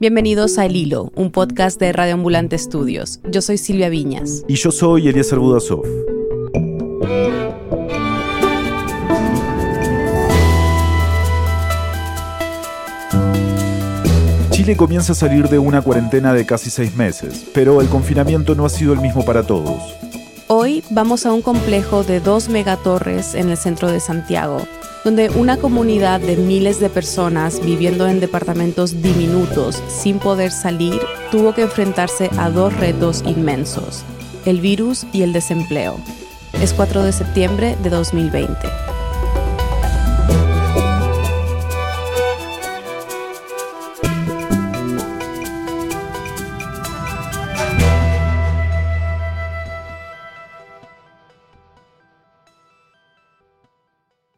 Bienvenidos a El Hilo, un podcast de Radio Ambulante Estudios. Yo soy Silvia Viñas. Y yo soy Eliezer Budasov. Chile comienza a salir de una cuarentena de casi seis meses, pero el confinamiento no ha sido el mismo para todos. Hoy vamos a un complejo de dos megatorres en el centro de Santiago, donde una comunidad de miles de personas viviendo en departamentos diminutos sin poder salir tuvo que enfrentarse a dos retos inmensos, el virus y el desempleo. Es 4 de septiembre de 2020.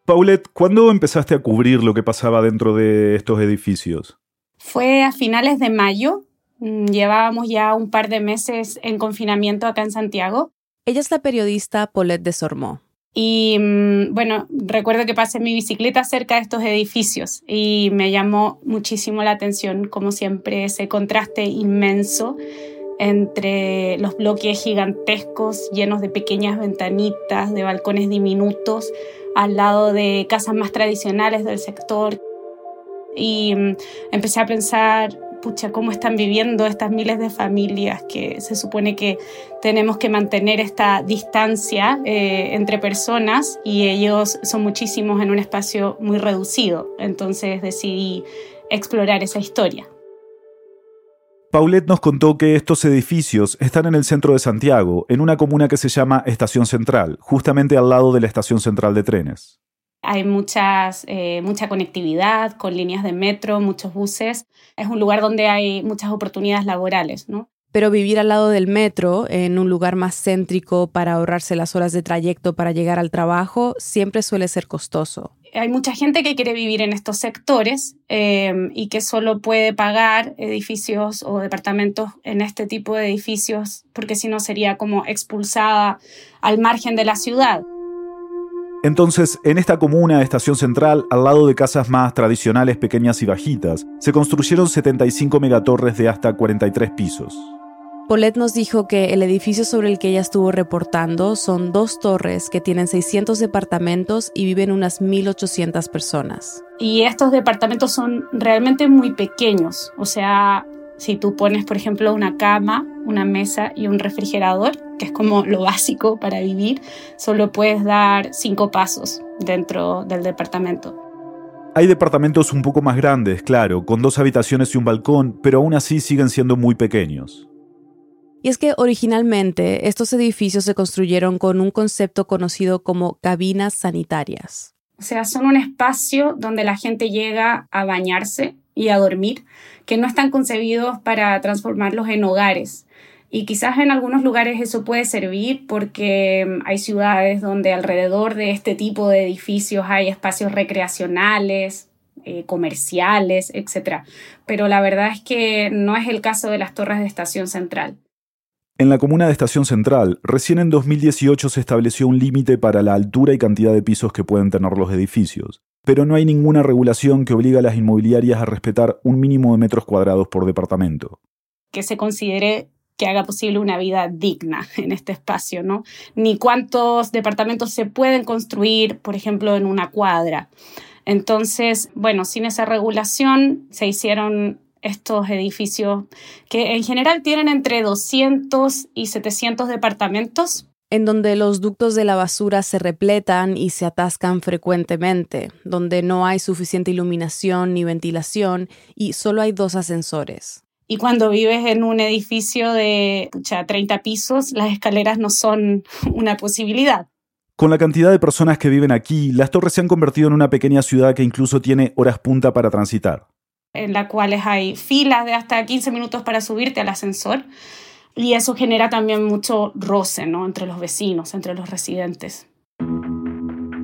Paulette, ¿cuándo empezaste a cubrir lo que pasaba dentro de estos edificios? Fue a finales de mayo. Mm, llevábamos ya un par de meses en confinamiento acá en Santiago. Ella es la periodista Paulette Desormeaux. Y mm, bueno, recuerdo que pasé mi bicicleta cerca de estos edificios y me llamó muchísimo la atención, como siempre, ese contraste inmenso entre los bloques gigantescos llenos de pequeñas ventanitas, de balcones diminutos, al lado de casas más tradicionales del sector. Y mm, empecé a pensar, pucha, cómo están viviendo estas miles de familias que se supone que tenemos que mantener esta distancia eh, entre personas y ellos son muchísimos en un espacio muy reducido. Entonces decidí explorar esa historia. Paulette nos contó que estos edificios están en el centro de Santiago, en una comuna que se llama Estación Central, justamente al lado de la Estación Central de Trenes. Hay muchas, eh, mucha conectividad con líneas de metro, muchos buses. Es un lugar donde hay muchas oportunidades laborales, ¿no? Pero vivir al lado del metro, en un lugar más céntrico para ahorrarse las horas de trayecto para llegar al trabajo, siempre suele ser costoso hay mucha gente que quiere vivir en estos sectores eh, y que solo puede pagar edificios o departamentos en este tipo de edificios porque si no sería como expulsada al margen de la ciudad. Entonces, en esta comuna, Estación Central, al lado de casas más tradicionales pequeñas y bajitas, se construyeron 75 megatorres de hasta 43 pisos. Paulette nos dijo que el edificio sobre el que ella estuvo reportando son dos torres que tienen 600 departamentos y viven unas 1.800 personas. Y estos departamentos son realmente muy pequeños. O sea, si tú pones, por ejemplo, una cama, una mesa y un refrigerador, que es como lo básico para vivir, solo puedes dar cinco pasos dentro del departamento. Hay departamentos un poco más grandes, claro, con dos habitaciones y un balcón, pero aún así siguen siendo muy pequeños. Y es que originalmente estos edificios se construyeron con un concepto conocido como cabinas sanitarias. O sea, son un espacio donde la gente llega a bañarse y a dormir, que no están concebidos para transformarlos en hogares. Y quizás en algunos lugares eso puede servir porque mm, hay ciudades donde alrededor de este tipo de edificios hay espacios recreacionales, eh, comerciales, etc. Pero la verdad es que no es el caso de las torres de estación central. En la comuna de Estación Central, recién en 2018 se estableció un límite para la altura y cantidad de pisos que pueden tener los edificios, pero no hay ninguna regulación que obligue a las inmobiliarias a respetar un mínimo de metros cuadrados por departamento. Que se considere que haga posible una vida digna en este espacio, ¿no? Ni cuántos departamentos se pueden construir, por ejemplo, en una cuadra. Entonces, bueno, sin esa regulación se hicieron estos edificios que en general tienen entre 200 y 700 departamentos. En donde los ductos de la basura se repletan y se atascan frecuentemente, donde no hay suficiente iluminación ni ventilación y solo hay dos ascensores. Y cuando vives en un edificio de 30 pisos, las escaleras no son una posibilidad. Con la cantidad de personas que viven aquí, las torres se han convertido en una pequeña ciudad que incluso tiene horas punta para transitar en las cuales hay filas de hasta 15 minutos para subirte al ascensor y eso genera también mucho roce ¿no? entre los vecinos, entre los residentes.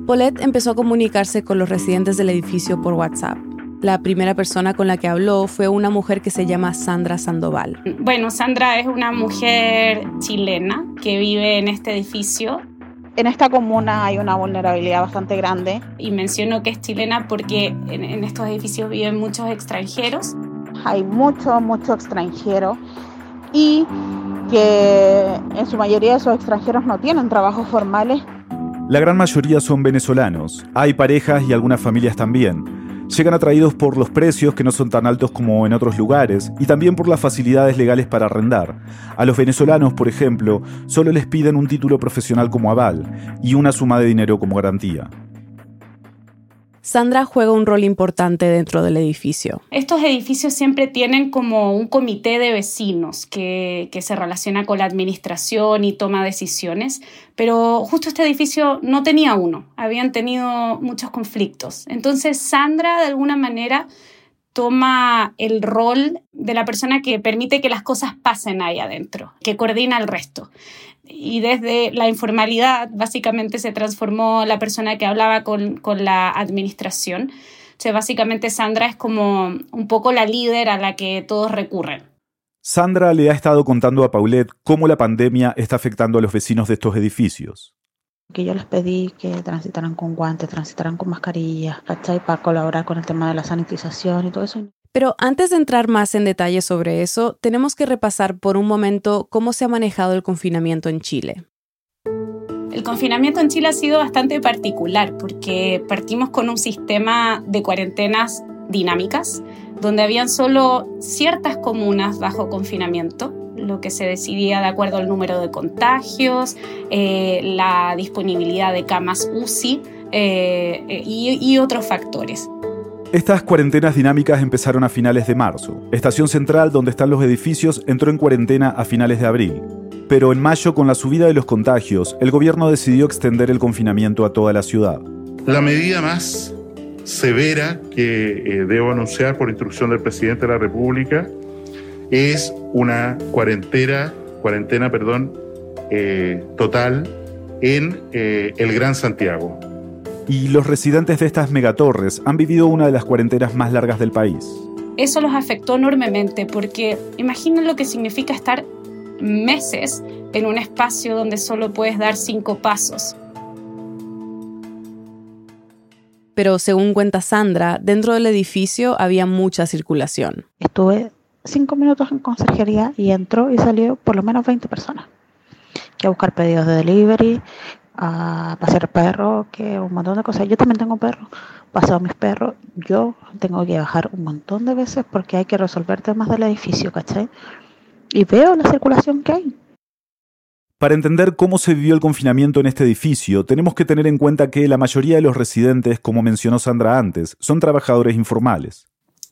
Paulette empezó a comunicarse con los residentes del edificio por WhatsApp. La primera persona con la que habló fue una mujer que se llama Sandra Sandoval. Bueno, Sandra es una mujer chilena que vive en este edificio en esta comuna hay una vulnerabilidad bastante grande. Y menciono que es chilena porque en, estos edificios viven muchos extranjeros. hay mucho, mucho extranjero y que en su mayoría esos extranjeros no tienen trabajos formales. La gran mayoría son venezolanos. Hay parejas y algunas familias también. Llegan atraídos por los precios que no son tan altos como en otros lugares y también por las facilidades legales para arrendar. A los venezolanos, por ejemplo, solo les piden un título profesional como aval y una suma de dinero como garantía. Sandra juega un rol importante dentro del edificio. Estos edificios siempre tienen como un comité de vecinos que, que, se relaciona con la administración y toma decisiones, pero justo este edificio no tenía uno, habían tenido muchos conflictos. Entonces Sandra de alguna manera toma el rol de la persona que permite que las cosas pasen ahí adentro, que coordina el resto y desde la informalidad básicamente se transformó la persona que hablaba con, con la administración. O sea, básicamente Sandra es como un poco la líder a la que todos recurren. Sandra le ha estado contando a Paulette cómo la pandemia está afectando a los vecinos de estos edificios. Que yo les pedí que transitaran con guantes, transitaran con mascarillas, ¿cachai? Para colaborar con el tema de la sanitización y todo eso. Pero antes de entrar más en detalle sobre eso, tenemos que repasar por un momento cómo se ha manejado el confinamiento en Chile. El confinamiento en Chile ha sido bastante particular porque partimos con un sistema de cuarentenas dinámicas, donde habían solo ciertas comunas bajo confinamiento, lo que se decidía de acuerdo al número de contagios, eh, la disponibilidad de camas UCI eh, eh, y otros factores. Estas cuarentenas dinámicas empezaron a finales de marzo. Estación Central, donde están los edificios, entró en cuarentena a finales de abril. Pero en mayo, con la subida de los contagios, el gobierno decidió extender el confinamiento a toda la ciudad. La medida más severa que eh, debo anunciar por instrucción del presidente de la República es una cuarentena, cuarentena perdón, eh, total en eh, el Gran Santiago y los residentes de estas megatorres han vivido una de las cuarentenas más largas del país. Eso los afectó enormemente porque imaginen lo que significa estar meses en un espacio donde solo puedes dar cinco pasos. Pero según cuenta Sandra, dentro del edificio había mucha circulación. Estuve cinco minutos en conserjería y entró y salió por lo menos 20 personas. Que a buscar pedidos de delivery, a pasear perros, que un montón de cosas. Yo también tengo perros, paseo mis perros. Yo tengo que bajar un montón de veces porque hay que resolver temas del edificio, ¿cachai? Y veo la circulación que hay. Para entender cómo se vivió el confinamiento en este edificio, tenemos que tener en cuenta que la mayoría de los residentes, como mencionó Sandra antes, son trabajadores informales.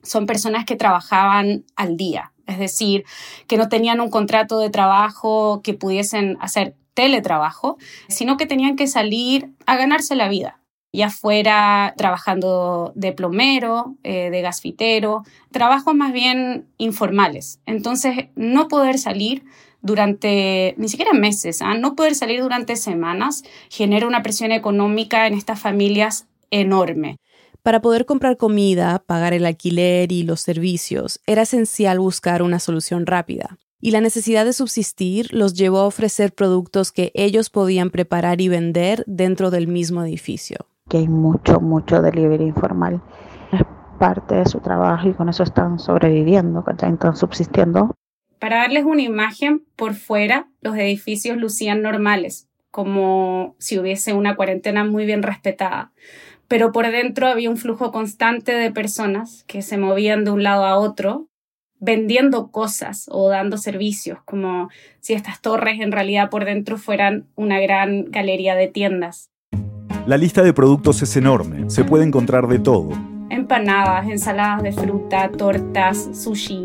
Son personas que trabajaban al día, es decir, que no tenían un contrato de trabajo que pudiesen hacer teletrabajo, sino que tenían que salir a ganarse la vida, ya fuera trabajando de plomero, eh, de gasfitero, trabajos más bien informales. Entonces, no poder salir durante ni siquiera meses, ¿ah? no poder salir durante semanas genera una presión económica en estas familias enorme. Para poder comprar comida, pagar el alquiler y los servicios, era esencial buscar una solución rápida y la necesidad de subsistir los llevó a ofrecer productos que ellos podían preparar y vender dentro del mismo edificio. Que hay mucho, mucho delivery informal. Es parte de su trabajo y con eso están sobreviviendo, están subsistiendo. Para darles una imagen, por fuera los edificios lucían normales, como si hubiese una cuarentena muy bien respetada. Pero por dentro había un flujo constante de personas que se movían de un lado a otro vendiendo cosas o dando servicios, como si estas torres en realidad por dentro fueran una gran galería de tiendas. La lista de productos es enorme, se puede encontrar de todo. Empanadas, ensaladas de fruta, tortas, sushi,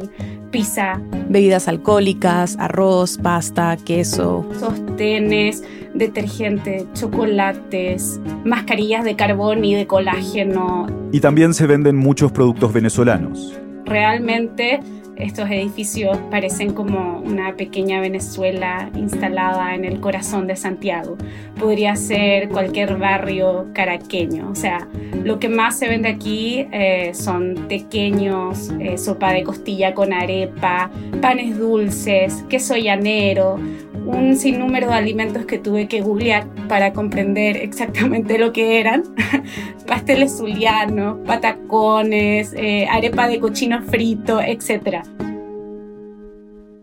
pizza. Bebidas alcohólicas, arroz, pasta, queso. Sostenes, detergente, chocolates, mascarillas de carbón y de colágeno. Y también se venden muchos productos venezolanos. Realmente estos edificios parecen como una pequeña Venezuela instalada en el corazón de Santiago. Podría ser cualquier barrio caraqueño. O sea, lo que más se vende aquí eh, son pequeños, eh, sopa de costilla con arepa, panes dulces, queso llanero, un sinnúmero de alimentos que tuve que googlear para comprender exactamente lo que eran. Pasteles zulianos, patacones, eh, arepa de cochino frito, etc.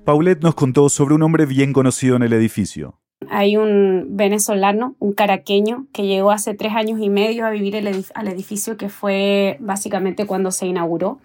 Paulette nos contó sobre un hombre bien conocido en el edificio. Hay un venezolano, un caraqueño, que llegó hace tres años y medio a vivir al edificio que fue básicamente cuando se inauguró.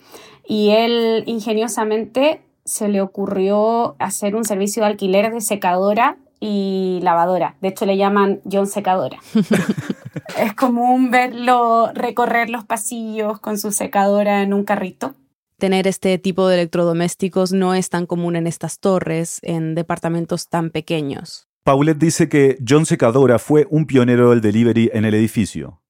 Y él ingeniosamente se le ocurrió hacer un servicio de alquiler de secadora y lavadora. De hecho, le llaman John Secadora. es común verlo recorrer los pasillos con su secadora en un carrito. Tener este tipo de electrodomésticos no es tan común en estas torres, en departamentos tan pequeños. Paulette dice que John Secadora fue un pionero del delivery en el edificio.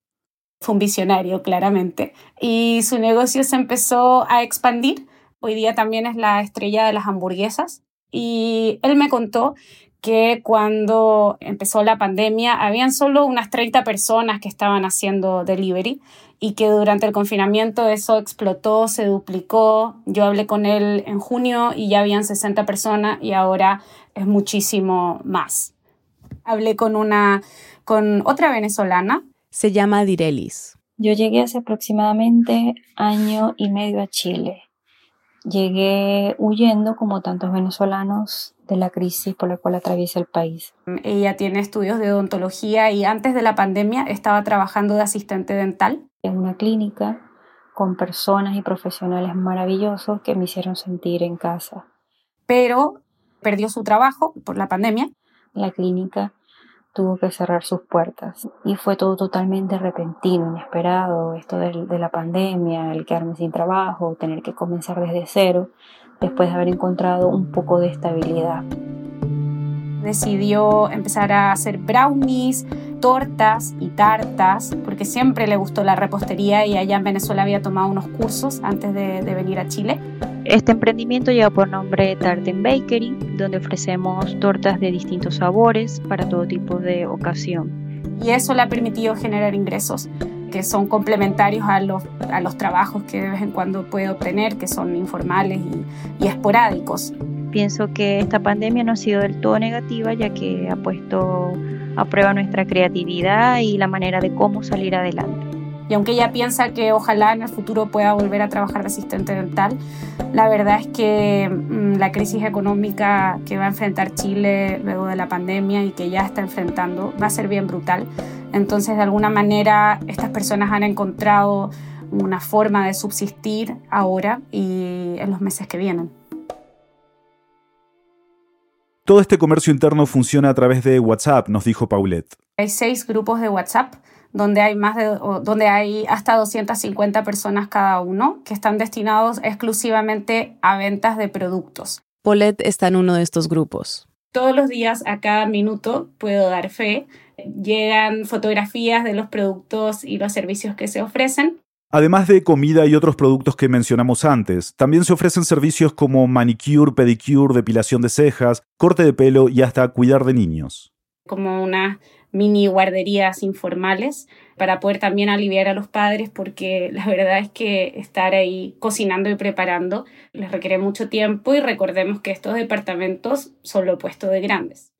Fue un visionario, claramente. Y su negocio se empezó a expandir. Hoy día también es la estrella de las hamburguesas. Y él me contó que cuando empezó la pandemia habían solo unas 30 personas que estaban haciendo delivery y que durante el confinamiento eso explotó, se duplicó. Yo hablé con él en junio y ya habían 60 personas y ahora es muchísimo más. Hablé con una con otra venezolana. Se llama Direlis. Yo llegué hace aproximadamente año y medio a Chile. Llegué huyendo, como tantos venezolanos, de la crisis por la cual atraviesa el país. Ella tiene estudios de odontología y antes de la pandemia estaba trabajando de asistente dental. En una clínica con personas y profesionales maravillosos que me hicieron sentir en casa. Pero perdió su trabajo por la pandemia. La clínica tuvo que cerrar sus puertas y fue todo totalmente repentino, inesperado, esto de, de, la pandemia, el quedarme sin trabajo, tener que comenzar desde cero, después de haber encontrado un poco de estabilidad. Decidió empezar a hacer brownies, tortas y tartas, porque siempre le gustó la repostería y allá en Venezuela había tomado unos cursos antes de, de venir a Chile. Este emprendimiento lleva por nombre Tarten Bakery, donde ofrecemos tortas de distintos sabores para todo tipo de ocasión. Y eso le ha permitido generar ingresos que son complementarios a los, a los trabajos que de vez en cuando puede obtener, que son informales y, y esporádicos. Pienso que esta pandemia no ha sido del todo negativa, ya que ha puesto a prueba nuestra creatividad y la manera de cómo salir adelante. Y aunque ella piensa que ojalá en el futuro pueda volver a trabajar de asistente dental, la verdad es que mmm, la crisis económica que va a enfrentar Chile luego de la pandemia y que ya está enfrentando va a ser bien brutal. Entonces, de alguna manera, estas personas han encontrado una forma de subsistir ahora y en los meses que vienen. Todo este comercio interno funciona a través de WhatsApp, nos dijo Paulette. Hay seis grupos de WhatsApp donde hay, más de, donde hay hasta 250 personas cada uno que están destinados exclusivamente a ventas de productos. Paulette está en uno de estos grupos. Todos los días, a cada minuto, puedo dar fe. Llegan fotografías de los productos y los servicios que se ofrecen. Además de comida y otros productos que mencionamos antes, también se ofrecen servicios como manicure, pedicure, depilación de cejas, corte de pelo y hasta cuidar de niños. Como una mini guarderías informales para poder también aliviar a los padres porque la verdad es que estar ahí cocinando y preparando les requiere mucho tiempo y recordemos que estos departamentos son lo opuesto de grandes.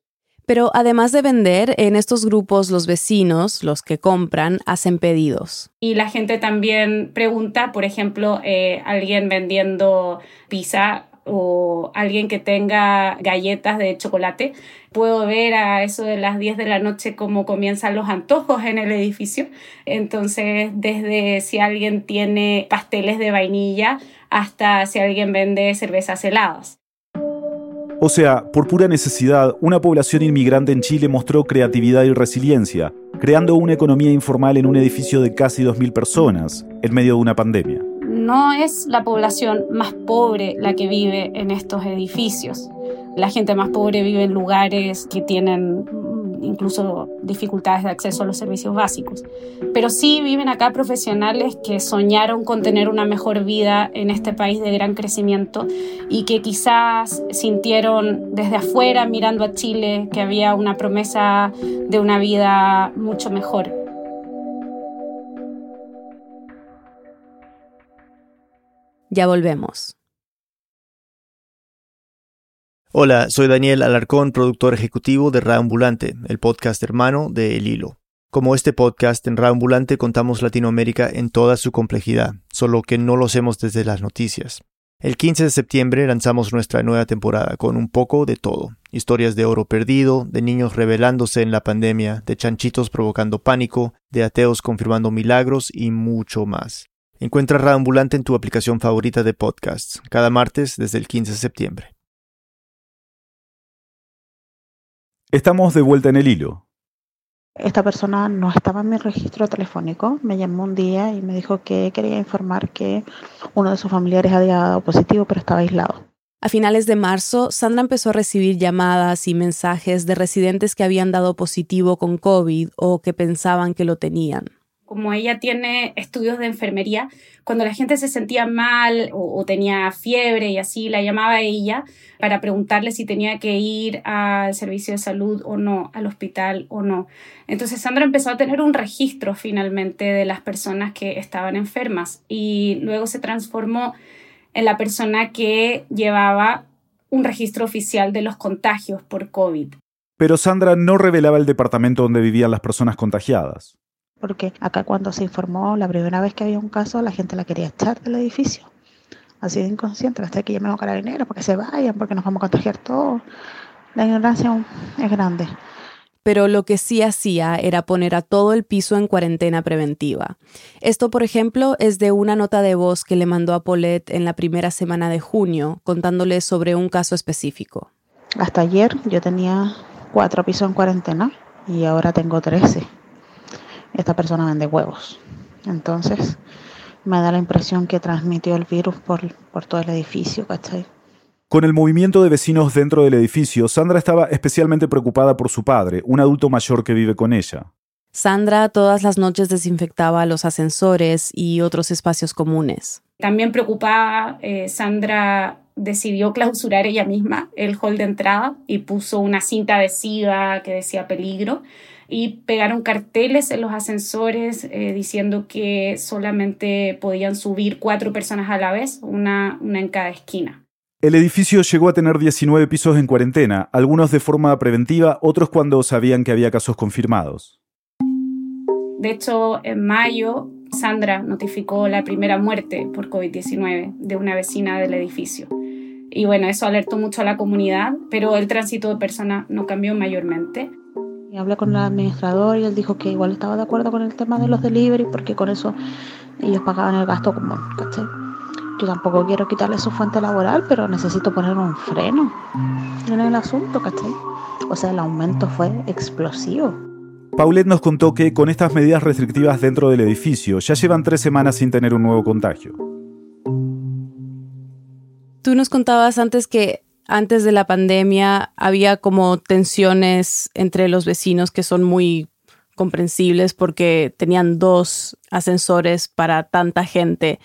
Pero además de vender, en estos grupos los vecinos, los que compran, hacen pedidos. Y la gente también pregunta, por ejemplo, eh, alguien vendiendo pizza o alguien que tenga galletas de chocolate, puedo ver a eso de las 10 de la noche cómo comienzan los antojos en el edificio. Entonces, desde si alguien tiene pasteles de vainilla hasta si alguien vende cervezas heladas. O sea, por pura necesidad, una población inmigrante en Chile mostró creatividad y resiliencia, creando una economía informal en un edificio de casi 2.000 personas, en medio de una pandemia no es la población más pobre la que vive en estos edificios. La gente más pobre vive en lugares que tienen incluso dificultades de acceso a los servicios básicos. Pero sí viven acá profesionales que soñaron con tener una mejor vida en este país de gran crecimiento y que quizás sintieron desde afuera mirando a Chile que había una promesa de una vida mucho mejor. Ya volvemos. Hola, soy Daniel Alarcón, productor ejecutivo de Raambulante, el podcast hermano de El Hilo. Como este podcast, en Raambulante contamos Latinoamérica en toda su complejidad, solo que no lo hacemos desde las noticias. El 15 de septiembre lanzamos nuestra nueva temporada con un poco de todo. Historias de oro perdido, de niños rebelándose en la pandemia, de chanchitos provocando pánico, de ateos confirmando milagros y mucho más. Encuentra Raambulante en tu aplicación favorita de podcasts, cada martes desde el 15 de septiembre. Estamos de vuelta en el hilo. Esta persona no estaba en mi registro telefónico, me llamó un día y me dijo que quería informar que uno de sus familiares había dado positivo pero estaba aislado. A finales de marzo, Sandra empezó a recibir llamadas y mensajes de residentes que habían dado positivo con COVID o que pensaban que lo tenían como ella tiene estudios de enfermería, cuando la gente se sentía mal o, tenía fiebre y así, la llamaba ella para preguntarle si tenía que ir al servicio de salud o no, al hospital o no. Entonces Sandra empezó a tener un registro finalmente de las personas que estaban enfermas y luego se transformó en la persona que llevaba un registro oficial de los contagios por COVID. Pero Sandra no revelaba el departamento donde vivían las personas contagiadas porque acá cuando se informó la primera vez que había un caso, la gente la quería echar del edificio. Así de inconsciente, hasta que llamemos a carabineros porque se vayan, porque nos vamos a contagiar todos. La ignorancia es grande. Pero lo que sí hacía era poner a todo el piso en cuarentena preventiva. Esto, por ejemplo, es de una nota de voz que le mandó a Paulette en la primera semana de junio, contándole sobre un caso específico. Hasta ayer yo tenía cuatro pisos en cuarentena y ahora tengo trece esta persona vende huevos. Entonces, me da la impresión que transmitió el virus por, por todo el edificio, ¿cachai? Con el movimiento de vecinos dentro del edificio, Sandra estaba especialmente preocupada por su padre, un adulto mayor que vive con ella. Sandra todas las noches desinfectaba los ascensores y otros espacios comunes. También preocupada, eh, Sandra decidió clausurar ella misma el hall de entrada y puso una cinta adhesiva que decía peligro y pegaron carteles en los ascensores eh, diciendo que solamente podían subir cuatro personas a la vez, una, una en cada esquina. El edificio llegó a tener 19 pisos en cuarentena, algunos de forma preventiva, otros cuando sabían que había casos confirmados. De hecho, en mayo, Sandra notificó la primera muerte por COVID-19 de una vecina del edificio. Y bueno, eso alertó mucho a la comunidad, pero el tránsito de personas no cambió mayormente. Y hablé con el administrador y él dijo que igual estaba de acuerdo con el tema de los delivery porque con eso ellos pagaban el gasto común, ¿cachai? Yo tampoco quiero quitarle su fuente laboral, pero necesito poner un freno en el asunto, ¿cachai? O sea, el aumento fue explosivo. Paulette nos contó que con estas medidas restrictivas dentro del edificio ya llevan tres semanas sin tener un nuevo contagio. Tú nos contabas antes que antes de la pandemia había como tensiones entre los vecinos que son muy comprensibles porque tenían dos ascensores para tanta gente.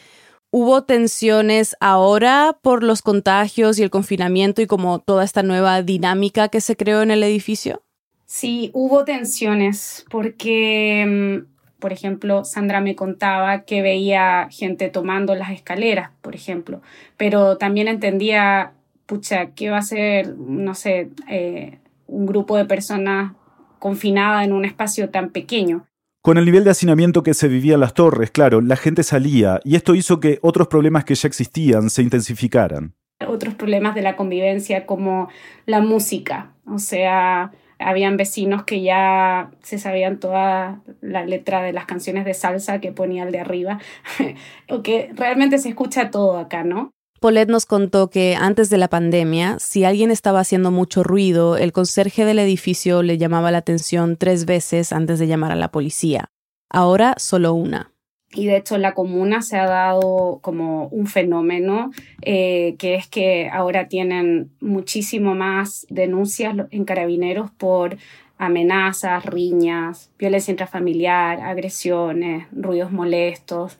¿Hubo tensiones ahora por los contagios y el confinamiento y como toda esta nueva dinámica que se creó en el edificio? Sí, hubo tensiones porque, mm, por ejemplo, Sandra me contaba que veía gente tomando las escaleras, por ejemplo, pero también entendía pucha, ¿qué va a ser, no sé, eh, un grupo de personas confinada en un espacio tan pequeño? Con el nivel de hacinamiento que se vivía en las torres, claro, la gente salía y esto hizo que otros problemas que ya existían se intensificaran. Otros problemas de la convivencia como la música, o sea, habían vecinos que ya se sabían toda la letra de las canciones de salsa que ponía el de arriba, o que realmente se escucha todo acá, ¿no? Paulette nos contó que antes de la pandemia, si alguien estaba haciendo mucho ruido, el conserje del edificio le llamaba la atención tres veces antes de llamar a la policía. Ahora solo una. Y de hecho la comuna se ha dado como un fenómeno eh, que es que ahora tienen muchísimo más denuncias en carabineros por amenazas, riñas, violencia intrafamiliar, agresiones, ruidos molestos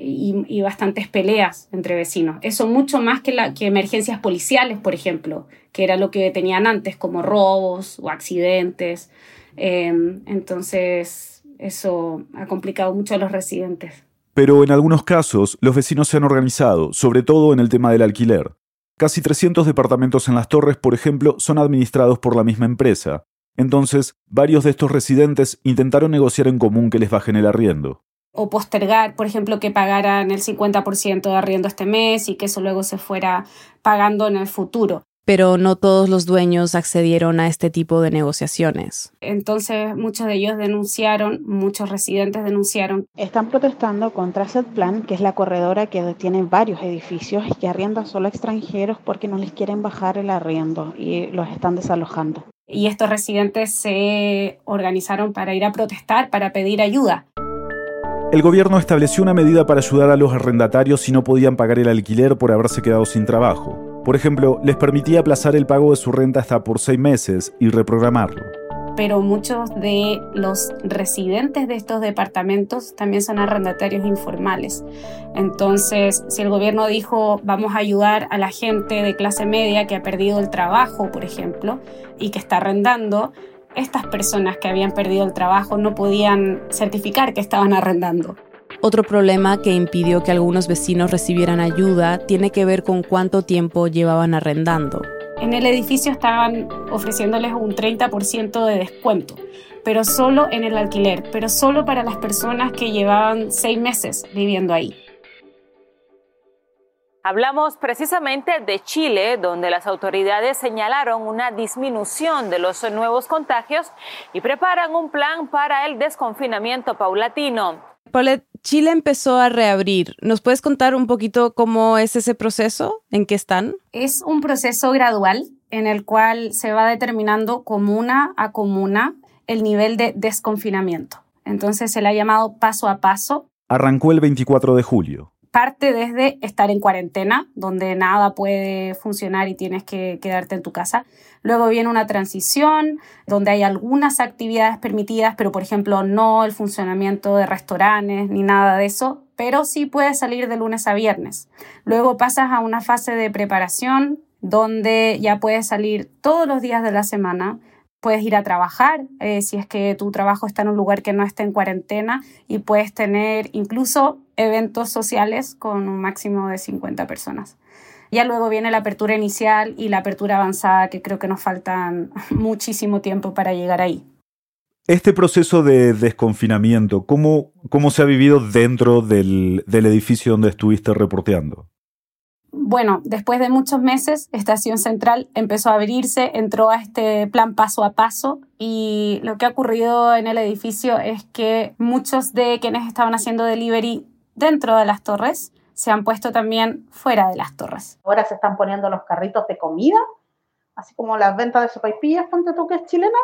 y, bastantes peleas entre vecinos. Eso mucho más que, la, que emergencias policiales, por ejemplo, que era lo que tenían antes, como robos o accidentes. Em, entonces, eso ha complicado mucho a los residentes. Pero en algunos casos, los vecinos se han organizado, sobre todo en el tema del alquiler. Casi 300 departamentos en las torres, por ejemplo, son administrados por la misma empresa. Entonces, varios de estos residentes intentaron negociar en común que les bajen el arriendo. O postergar, por ejemplo, que pagaran el 50% de arriendo este mes y que eso luego se fuera pagando en el futuro pero no todos los dueños accedieron a este tipo de negociaciones. Entonces muchos de ellos denunciaron, muchos residentes denunciaron. Están protestando contra Setplan, que es la corredora que tiene varios edificios y que arrienda solo a extranjeros porque no les quieren bajar el arriendo y los están desalojando. Y estos residentes se organizaron para ir a protestar, para pedir ayuda. El gobierno estableció una medida para ayudar a los arrendatarios si no podían pagar el alquiler por haberse quedado sin trabajo. Por ejemplo, les permitía aplazar el pago de su renta hasta por seis meses y reprogramarlo. Pero muchos de los residentes de estos departamentos también son arrendatarios informales. Entonces, si el gobierno dijo vamos a ayudar a la gente de clase media que ha perdido el trabajo, por ejemplo, y que está arrendando, estas personas que habían perdido el trabajo no podían certificar que estaban arrendando. Otro problema que impidió que algunos vecinos recibieran ayuda tiene que ver con cuánto tiempo llevaban arrendando. En el edificio estaban ofreciéndoles un 30% de descuento, pero solo en el alquiler, pero solo para las personas que llevaban seis meses viviendo ahí. Hablamos precisamente de Chile, donde las autoridades señalaron una disminución de los nuevos contagios y preparan un plan para el desconfinamiento paulatino. Paulette, Chile empezó a reabrir. ¿Nos puedes contar un poquito cómo es ese proceso? ¿En qué están? Es un proceso gradual en el cual se va determinando comuna a comuna el nivel de desconfinamiento. Entonces se le ha llamado paso a paso. Arrancó el 24 de julio parte desde estar en cuarentena, donde nada puede funcionar y tienes que quedarte en tu casa. Luego viene una transición, donde hay algunas actividades permitidas, pero por ejemplo no el funcionamiento de restaurantes ni nada de eso, pero sí puedes salir de lunes a viernes. Luego pasas a una fase de preparación, donde ya puedes salir todos los días de la semana, puedes ir a trabajar eh, si es que tu trabajo está en un lugar que no esté en cuarentena y puedes tener incluso eventos sociales con un máximo de 50 personas. Ya luego viene la apertura inicial y la apertura avanzada, que creo que nos faltan muchísimo tiempo para llegar ahí. Este proceso de desconfinamiento, ¿cómo, cómo se ha vivido dentro del, del edificio donde estuviste reporteando? bueno, después de muchos meses, Estación Central empezó a abrirse, entró a este plan paso a paso y lo que ha ocurrido en el edificio es que muchos de quienes estaban haciendo delivery dentro de las torres se han puesto también fuera de las torres. Ahora se están poniendo los carritos de comida, así como las ventas de sopaipillas, ponte tú que es chilena,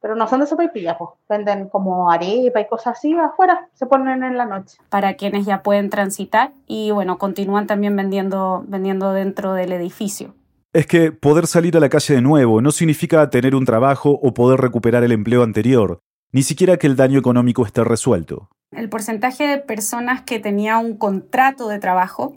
pero no son de sopaipillas, pues venden como arepa y cosas así afuera, se ponen en la noche. Para quienes ya pueden transitar y bueno, continúan también vendiendo, vendiendo dentro del edificio. Es que poder salir a la calle de nuevo no significa tener un trabajo o poder recuperar el empleo anterior, ni siquiera que el daño económico esté resuelto. El porcentaje de personas que tenía un contrato de trabajo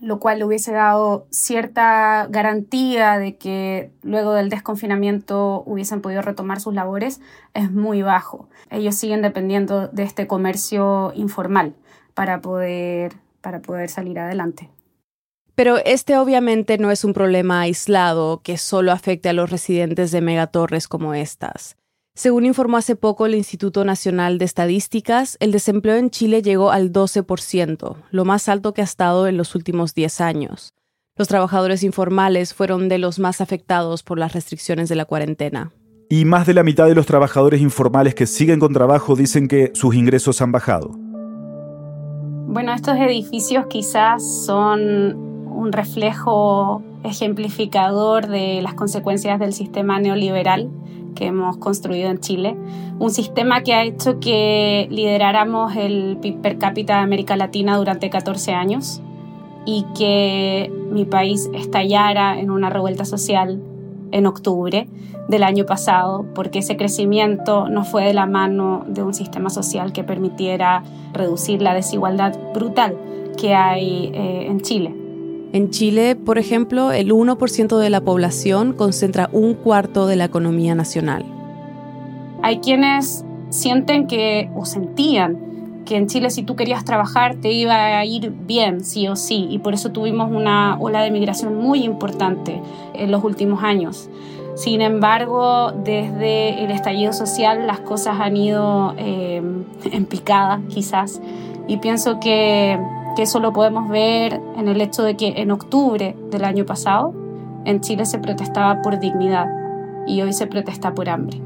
lo cual le hubiese dado cierta garantía de que luego del desconfinamiento hubiesen podido retomar sus labores, es muy bajo. Ellos siguen dependiendo de este comercio informal para poder, para poder salir adelante. Pero este obviamente no es un problema aislado que solo afecte a los residentes de megatorres como estas. Según informó hace poco el Instituto Nacional de Estadísticas, el desempleo en Chile llegó al 12%, lo más alto que ha estado en los últimos 10 años. Los trabajadores informales fueron de los más afectados por las restricciones de la cuarentena. Y más de la mitad de los trabajadores informales que siguen con trabajo dicen que sus ingresos han bajado. Bueno, estos edificios quizás son un reflejo ejemplificador de las consecuencias del sistema neoliberal que hemos construido en Chile, un sistema que ha hecho que lideráramos el PIB per cápita de América Latina durante 14 años y que mi país estallara en una revuelta social en octubre del año pasado, porque ese crecimiento no fue de la mano de un sistema social que permitiera reducir la desigualdad brutal que hay eh, en Chile. En Chile, por ejemplo, el 1% de la población concentra un cuarto de la economía nacional. Hay quienes sienten que, o sentían, que en Chile si tú querías trabajar te iba a ir bien, sí o sí, y por eso tuvimos una ola de migración muy importante en los últimos años. Sin embargo, desde el estallido social las cosas han ido eh, en picada quizás y pienso que, que eso lo podemos ver en el hecho de que en octubre del año pasado en Chile se protestaba por dignidad y hoy se protesta por hambre.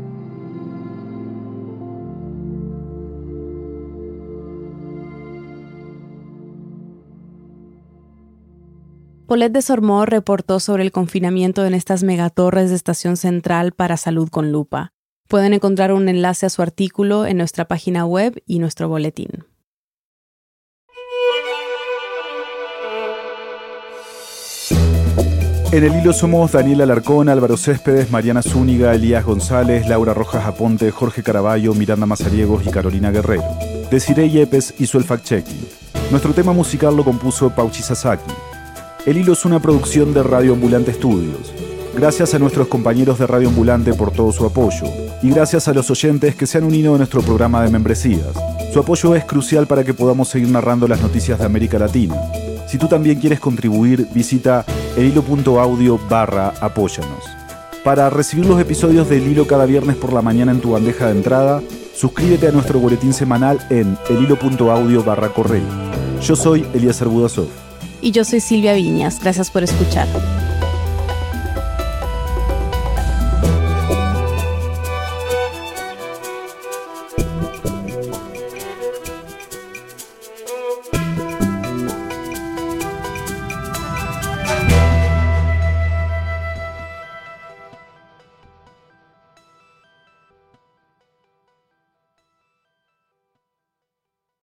Paulette de Sormor reportó sobre el confinamiento en estas megatorres de Estación Central para Salud con Lupa. Pueden encontrar un enlace a su artículo en nuestra página web y nuestro boletín. En el hilo somos Daniel Alarcón, Álvaro Céspedes, Mariana Zúñiga, Elías González, Laura Rojas Aponte, Jorge Caraballo, Miranda Mazariegos y Carolina Guerrero. Desiree Yepes hizo el fact-checking. Nuestro tema musical lo compuso Pauchi Sasaki. El Hilo es una producción de Radio Ambulante Estudios. Gracias a nuestros compañeros de Radio Ambulante por todo su apoyo y gracias a los oyentes que se han unido a nuestro programa de membresías. Su apoyo es crucial para que podamos seguir narrando las noticias de América Latina. Si tú también quieres contribuir, visita elhilo.audio barra apóyanos. Para recibir los episodios del Hilo cada viernes por la mañana en tu bandeja de entrada, suscríbete a nuestro boletín semanal en elhilo.audio barra correo. Yo soy Elías Budasov y yo soy Silvia Viñas. Gracias por escuchar.